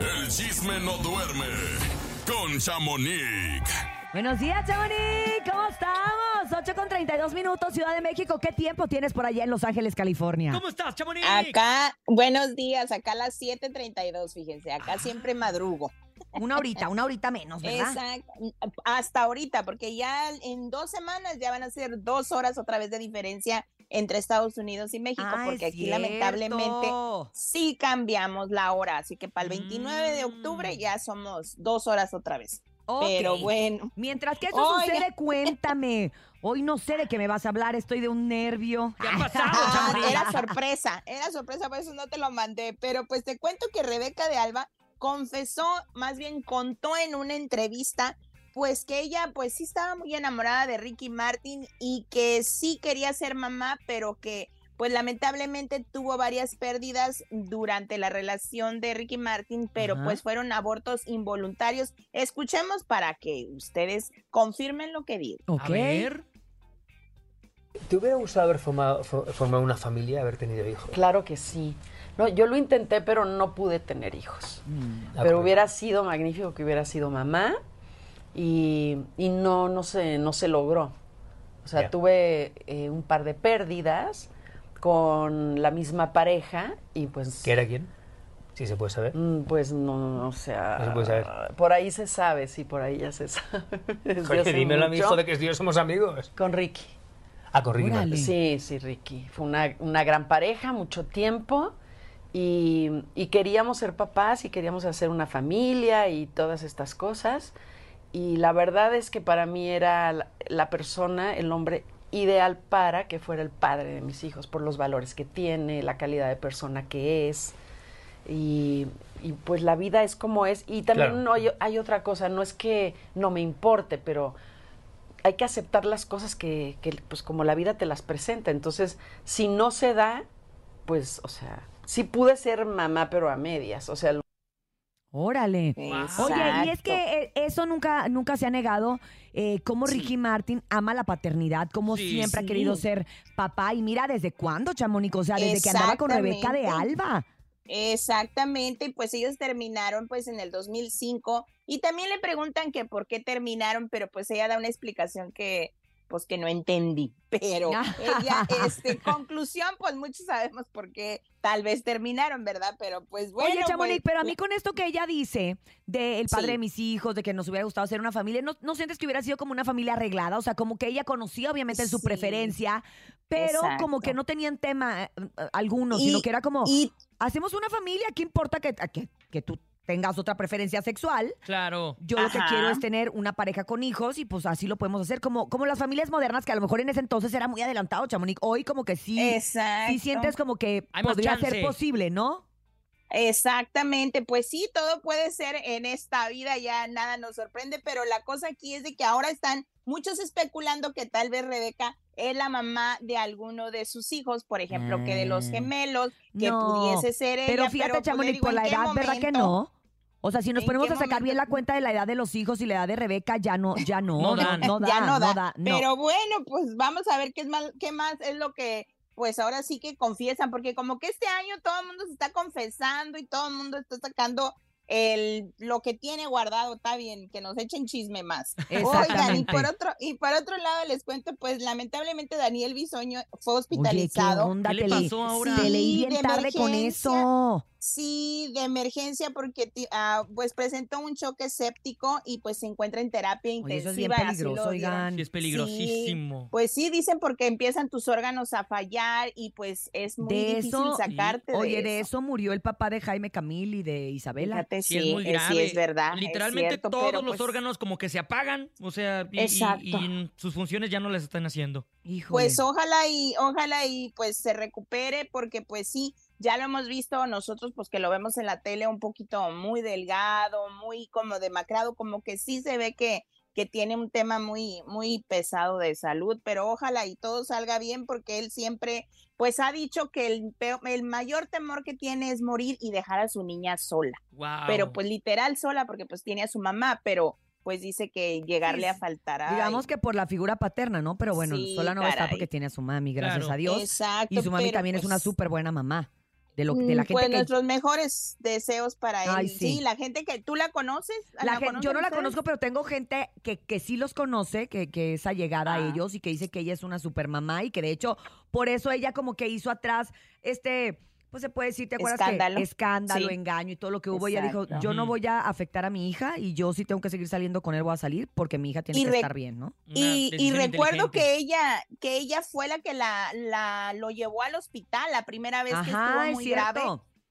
El chisme no duerme con Chamonix. Buenos días, Chamonix. ¿Cómo estamos? 8 con 32 minutos, Ciudad de México. ¿Qué tiempo tienes por allá en Los Ángeles, California? ¿Cómo estás, Chamonix? Acá, buenos días, acá a las 7:32, fíjense, acá siempre madrugo. Una horita, una horita menos, ¿verdad? Exacto, hasta ahorita, porque ya en dos semanas ya van a ser dos horas otra vez de diferencia entre Estados Unidos y México, Ah, porque aquí lamentablemente sí cambiamos la hora, así que para el 29 de octubre Mm. ya somos dos horas otra vez. Pero bueno, Mientras que eso Oiga. sucede, cuéntame. Hoy no sé de qué me vas a hablar, estoy de un nervio. ¿Qué ha pasado, Ah, era sorpresa, era sorpresa, por eso no te lo mandé. Pero pues te cuento que Rebeca de Alba confesó, más bien contó en una entrevista, pues que ella pues sí estaba muy enamorada de Ricky Martin y que sí quería ser mamá, pero que pues lamentablemente tuvo varias pérdidas durante la relación de Ricky Martin, pero Ajá. pues fueron abortos involuntarios. Escuchemos para que ustedes confirmen lo que digo. Ok. A ver. ¿Te hubiera gustado haber formado, fo- formado una familia, haber tenido hijos? Claro que sí. No, yo lo intenté, pero no pude tener hijos. Ah, pero hubiera sido magnífico que hubiera sido mamá y, y no, no se, no se logró. O sea, tuve eh, un par de pérdidas con la misma pareja y pues... ¿Qué era quién? Sí, se puede saber. mm, Pues no, o sea... No se puede saber. Por ahí se sabe, sí, por ahí ya se sabe. Hace dímelo a mi mucho. hijo de que yo somos amigos. Con Ricky. Ah, con Ricky. Sí, sí, Ricky. Fue una, una gran pareja, mucho tiempo. Y, y queríamos ser papás y queríamos hacer una familia y todas estas cosas. Y la verdad es que para mí era la, la persona, el hombre ideal para que fuera el padre de mis hijos, por los valores que tiene, la calidad de persona que es. Y, y pues la vida es como es. Y también Claro. no hay, hay otra cosa, no es que no me importe, pero hay que aceptar las cosas que, que, pues como la vida te las presenta. Entonces, si no se da, pues, o sea, sí pude ser mamá, pero a medias. O sea, Órale. Oye, y es que eh, eso nunca, nunca se ha negado, eh, cómo Sí. Ricky Martin ama la paternidad, cómo Sí. siempre ha querido ser papá. Y mira, ¿desde cuándo, Chamonix? O sea, desde que andaba con Rebeca de. Alba. Exactamente, y pues ellos terminaron pues en el 2005 y también le preguntan que por qué terminaron, pero pues ella da una explicación que pues que no entendí, pero ella, este, conclusión, pues muchos sabemos por qué tal vez terminaron, ¿verdad? Pero pues bueno. Oye, Chamonix, pues, pero a mí con esto que ella dice del padre Sí. de mis hijos, de que nos hubiera gustado ser una familia, ¿no, ¿no sientes que hubiera sido como una familia arreglada? O sea, como que ella conocía obviamente su Sí. preferencia, pero como que no tenían tema eh, eh, alguno, Y- sino que era como, y hacemos una familia, ¿qué importa que, que, que tú tengas otra preferencia sexual? Claro. Yo lo que quiero es tener una pareja con hijos y pues así lo podemos hacer, como, como las familias modernas, que a lo mejor en ese entonces era muy adelantado, Chamonix. Hoy como que sí, Exacto. sí sientes como que Hay podría ser posible, ¿no? Exactamente, pues sí, todo puede ser en esta vida, ya nada nos sorprende, pero la cosa aquí es de que ahora están muchos especulando que tal vez Rebeca es la mamá de alguno de sus hijos, por ejemplo, que de los Ah. gemelos, que No, pudiese ser ella. Pero fíjate, pues, le Chamonix, digo, por ¿en la edad, ¿verdad que no? O sea, si nos ¿En ponemos a sacar bien la cuenta de la edad de los hijos y la edad de Rebeca, ya no, ya no, No no, da, ya no da, da, no. Pero bueno, pues vamos a ver qué es mal, qué más es lo que pues ahora sí que confiesan, porque como que este año todo el mundo se está confesando y todo el mundo está sacando el lo que tiene guardado, está bien, que nos echen chisme más. Oigan, y por otro, y por otro lado les cuento, pues lamentablemente Daniel Bisoño fue Oye, ¿qué hospitalizado. onda? ¿Qué le pasó ahora? Te leí Sí, bien de tarde con emergencia. eso. Sí, de emergencia porque ah, pues presentó un choque séptico y pues se encuentra en terapia Oye, eso es bien intensiva. peligroso, oigan. Sí, es peligrosísimo. Pues sí, dicen porque empiezan tus órganos a fallar y pues es muy De difícil eso- sacarte Oye, de, de eso murió el papá de Jaime Camil y de Isabela. Fíjate, Sí, sí, es muy eh, grave. sí es verdad. es Literalmente cierto, todos los pues, órganos como que se apagan, o sea, y, y- Exacto. y sus funciones ya no las están haciendo. Híjole. Pues ojalá y ojalá y pues se recupere porque pues sí, ya lo hemos visto nosotros pues que lo vemos en la tele un poquito muy delgado, muy como demacrado, como que sí se ve que que tiene un tema muy muy pesado de salud, pero ojalá y todo salga bien porque él siempre pues ha dicho que el peo- el mayor temor que tiene es morir y dejar a su niña sola, Wow. pero pues literal sola porque pues tiene a su mamá, pero pues dice que llegarle a faltar a Digamos que por la figura paterna, ¿no? Pero bueno, Sí, sola no va a estar caray. porque tiene a su mami, gracias Claro. a Dios. Exacto, Y su mami también es una pues, súper buena mamá. De lo de la Mm, gente pues que nuestros mejores deseos para él. Ay, sí. sí. la gente que tú la conoces. La gen- yo no la ustedes? conozco, pero tengo gente que, que sí los conoce, que, que es allegada a Ah. ellos y que dice que ella es una super mamá y que de hecho por eso ella como que hizo atrás este, pues se puede decir, ¿te acuerdas Escándalo. que escándalo, Sí. engaño y todo lo que hubo? Ella dijo, Exacto. yo no voy a afectar a mi hija y yo sí tengo que seguir saliendo con él, voy a salir porque mi hija tiene Y que estar bien, ¿no? Y, y recuerdo que ella, que ella fue la que la, la lo llevó al hospital la primera vez que Ajá, estuvo es muy grave.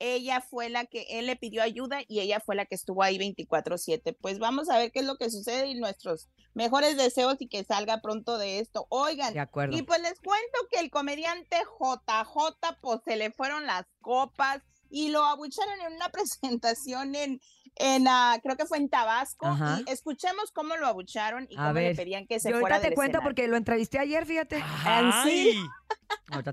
Ella fue la que él le pidió ayuda y ella fue la que estuvo ahí 24/7. Pues vamos a ver qué es lo que sucede y nuestros mejores deseos y que salga pronto de esto. Oigan, De acuerdo. y pues les cuento que el comediante JJ pues se le fueron las copas y lo abucharon en una presentación en en ah, creo que fue en Tabasco Ajá. y escuchemos cómo lo abucharon y A cómo le pedían que se Y fuera ahorita te del cuento escenario. porque lo entrevisté ayer, fíjate. ¡Ay! Ahorita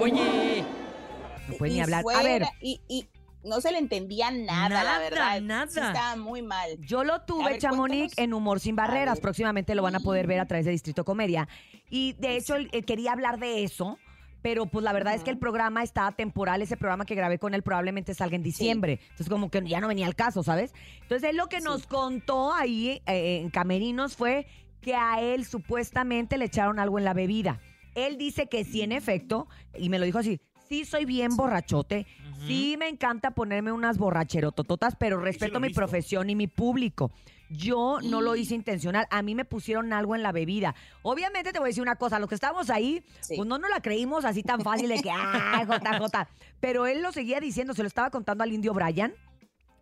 Oye, No puede ni hablar. A ver, y, y no se le entendía nada, Nada, la verdad. Sí nada. estaba muy mal. Yo lo tuve, ver, Chamonix, cuéntanos. en Humor Sin Barreras. Próximamente lo van a poder ver a través de Distrito Comedia. Y de hecho, él, él quería hablar de eso. Pero pues la verdad es que el programa está temporal, ese programa que grabé con él probablemente salga en diciembre. Entonces como que ya no venía al caso, ¿sabes? Entonces él lo que nos contó ahí eh, en Camerinos fue que a él supuestamente le echaron algo en la bebida. Él dice que sí, en efecto, y me lo dijo así, sí soy bien borrachote, sí me encanta ponerme unas borracherotototas, pero respeto mi profesión y mi público. Yo no lo hice intencional, a mí me pusieron algo en la bebida. Obviamente te voy a decir una cosa, los que estábamos ahí, Sí. pues no nos la creímos así tan fácil de que, ah, JJ. Pero él lo seguía diciendo, se lo estaba contando al indio Brian.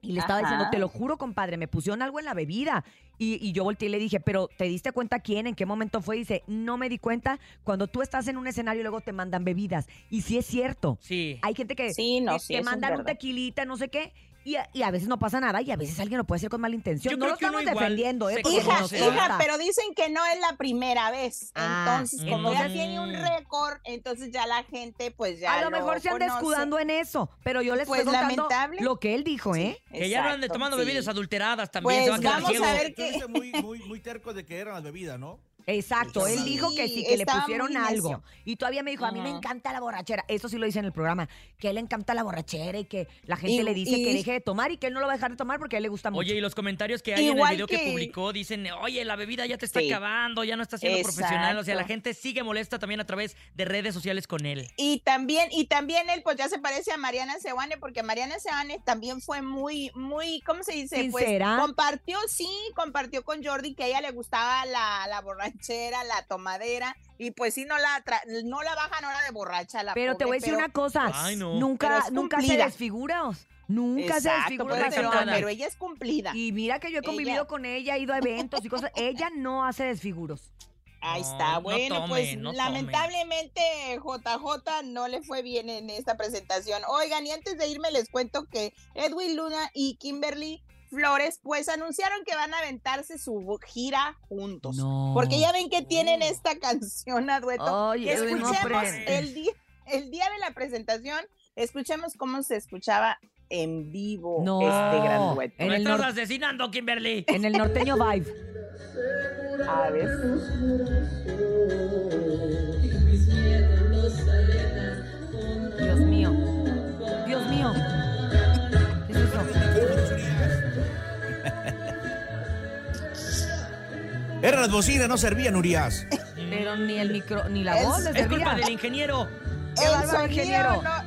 Y le estaba Ajá. diciendo, te lo juro, compadre, me pusieron algo en la bebida. Y, y yo volteé y le dije, pero ¿te diste cuenta quién? ¿En qué momento fue? Y dice, no me di cuenta. Cuando tú estás en un escenario y luego te mandan bebidas. Y sí es cierto. sí. Hay gente que Sí, no, sí, te mandan un tequilita, no sé qué. Y a, y a veces no pasa nada y a veces alguien lo puede hacer con mala intención. Yo no lo que estamos igual defendiendo, ¿eh? Hija, hija, pero dicen que no es la primera vez. Ah, entonces, como ya tiene un récord, entonces ya la gente, pues ya. a lo mejor se anda escudando en eso, pero yo les Pues, estoy contando lamentable. lo que él dijo, ¿eh? Que ya no ande tomando sí. bebidas adulteradas también. Pues se va a quedar vamos ciego. a ver dices muy, muy, muy terco de que eran las bebidas, ¿no? Exacto, él dijo que sí, que le estaba pusieron muy algo. Y todavía me dijo, a mí me encanta la borrachera. Eso sí lo dice en el programa, que a él le encanta la borrachera y que la gente Y- le dice y- que deje de tomar y que él no lo va a dejar de tomar porque a él le gusta mucho. Oye, y los comentarios que hay en Igual el video que... que- publicó dicen, oye, la bebida ya te está Sí. acabando, ya no está siendo profesional. O sea, la Exacto. gente sigue molesta también a través de redes sociales con él. Y también, y también él, pues ya se parece a Mariana Sewane, porque Mariana Sewane también fue muy, muy, ¿cómo se dice? Sincera. Pues compartió, sí, compartió con Jordi que a ella le gustaba la, la borrachera, la tomadera, y pues sí, no la, tra- no la bajan ahora de borracha la pero te voy a decir pero- una cosa, Ay, no. Pero nunca, nunca se desfigura. Nunca se desfigura puede la señora. pero ella es cumplida. Y mira que yo he convivido Ella- con ella, he ido a eventos y cosas. Ella no hace desfiguros. Ahí está, no bueno, pues no lamentablemente JJ no le fue bien en esta presentación. Oigan, y antes de irme les cuento que Edwin Luna y Kimberly Flores pues anunciaron que van a aventarse su gira juntos. No. Porque ya ven que tienen esta canción a dueto. Que escuchemos el día, el día de la presentación, escuchemos cómo se escuchaba en vivo No. este gran dueto. En el estás asesinando, Kimberly. En el norteño vibe. A ver. Eran las bocinas, no servían, Urias. Pero ni el micro, ni la Es- voz Es culpa del ingeniero. ¡Qué el sonido, ingeniero! no, el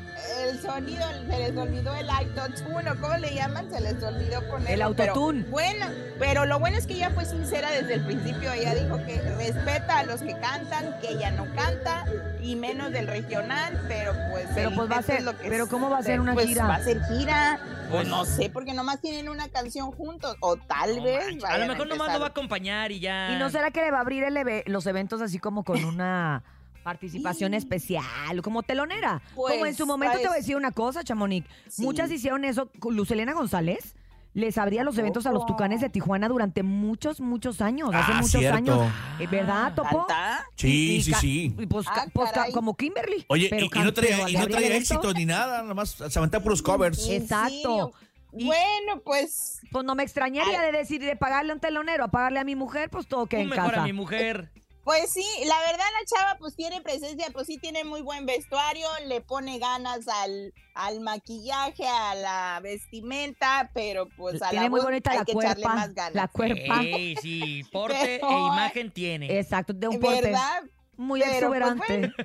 sonido, se les olvidó el autotune, ¿o ¿cómo le llaman? Se les olvidó ponerlo. El autotune. pero Bueno, pero lo bueno es que ella fue sincera desde el principio. Ella dijo que respeta a los que cantan, que ella no canta, y menos del regional, pero pues. Pero pues va a ser- lo que pero es- ¿cómo va a ser una pues, gira? Va a ser gira. Pues no sé, porque nomás tienen una canción juntos, o tal No vez. a lo mejor nomás empezar. lo va a acompañar y ya. ¿Y no será que le va a abrir el los eventos así como con una Participación especial, como telonera. como en Pues, su momento te voy a pues. decir una cosa, Chamonix. Sí. Muchas hicieron eso. Lucelena González les abría los eventos a los? Tucanes de Tijuana durante muchos, muchos años. Hace Ah, muchos cierto. años. Eh, ¿Verdad, Topo? ¿Canta? Sí, Y sí, sí. y pues, Ah, pues, como Kimberly. Oye, Pero y, no traía, no evento. éxito ni nada, nada más se aventaba puros covers. ¿En Exacto. Y- Bueno, pues Pues no me extrañaría de decir de pagarle a un telonero a pagarle a mi mujer, pues todo que en mejor casa. a mi mujer. Pues sí, la verdad la chava pues tiene presencia, pues sí tiene muy buen vestuario, le pone ganas al, al maquillaje, a la vestimenta, pero pues a Tiene la muy voz bonita hay la que echarle cuerpa. más ganas. La cuerpa. Ey, sí, porte Pero, e imagen tiene. Exacto, de un porte ¿Verdad? muy Pero, pues, exuberante.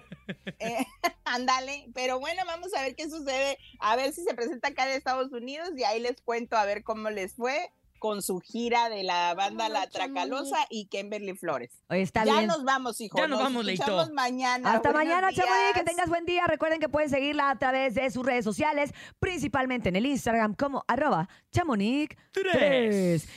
Eh, ándale, pero bueno, vamos a ver qué sucede, a ver si se presenta acá en Estados Unidos y ahí les cuento a ver cómo les fue con su gira de la banda La Tracalosa y Kimberly Flores. Está ya bien. nos vamos, hijo. Ya nos vamos, Leito. mañana. Hasta Buenos mañana. Chamonix. Que tengas buen día. Recuerden que pueden seguirla a través de sus redes sociales, principalmente en el Instagram como arroba chamonix3.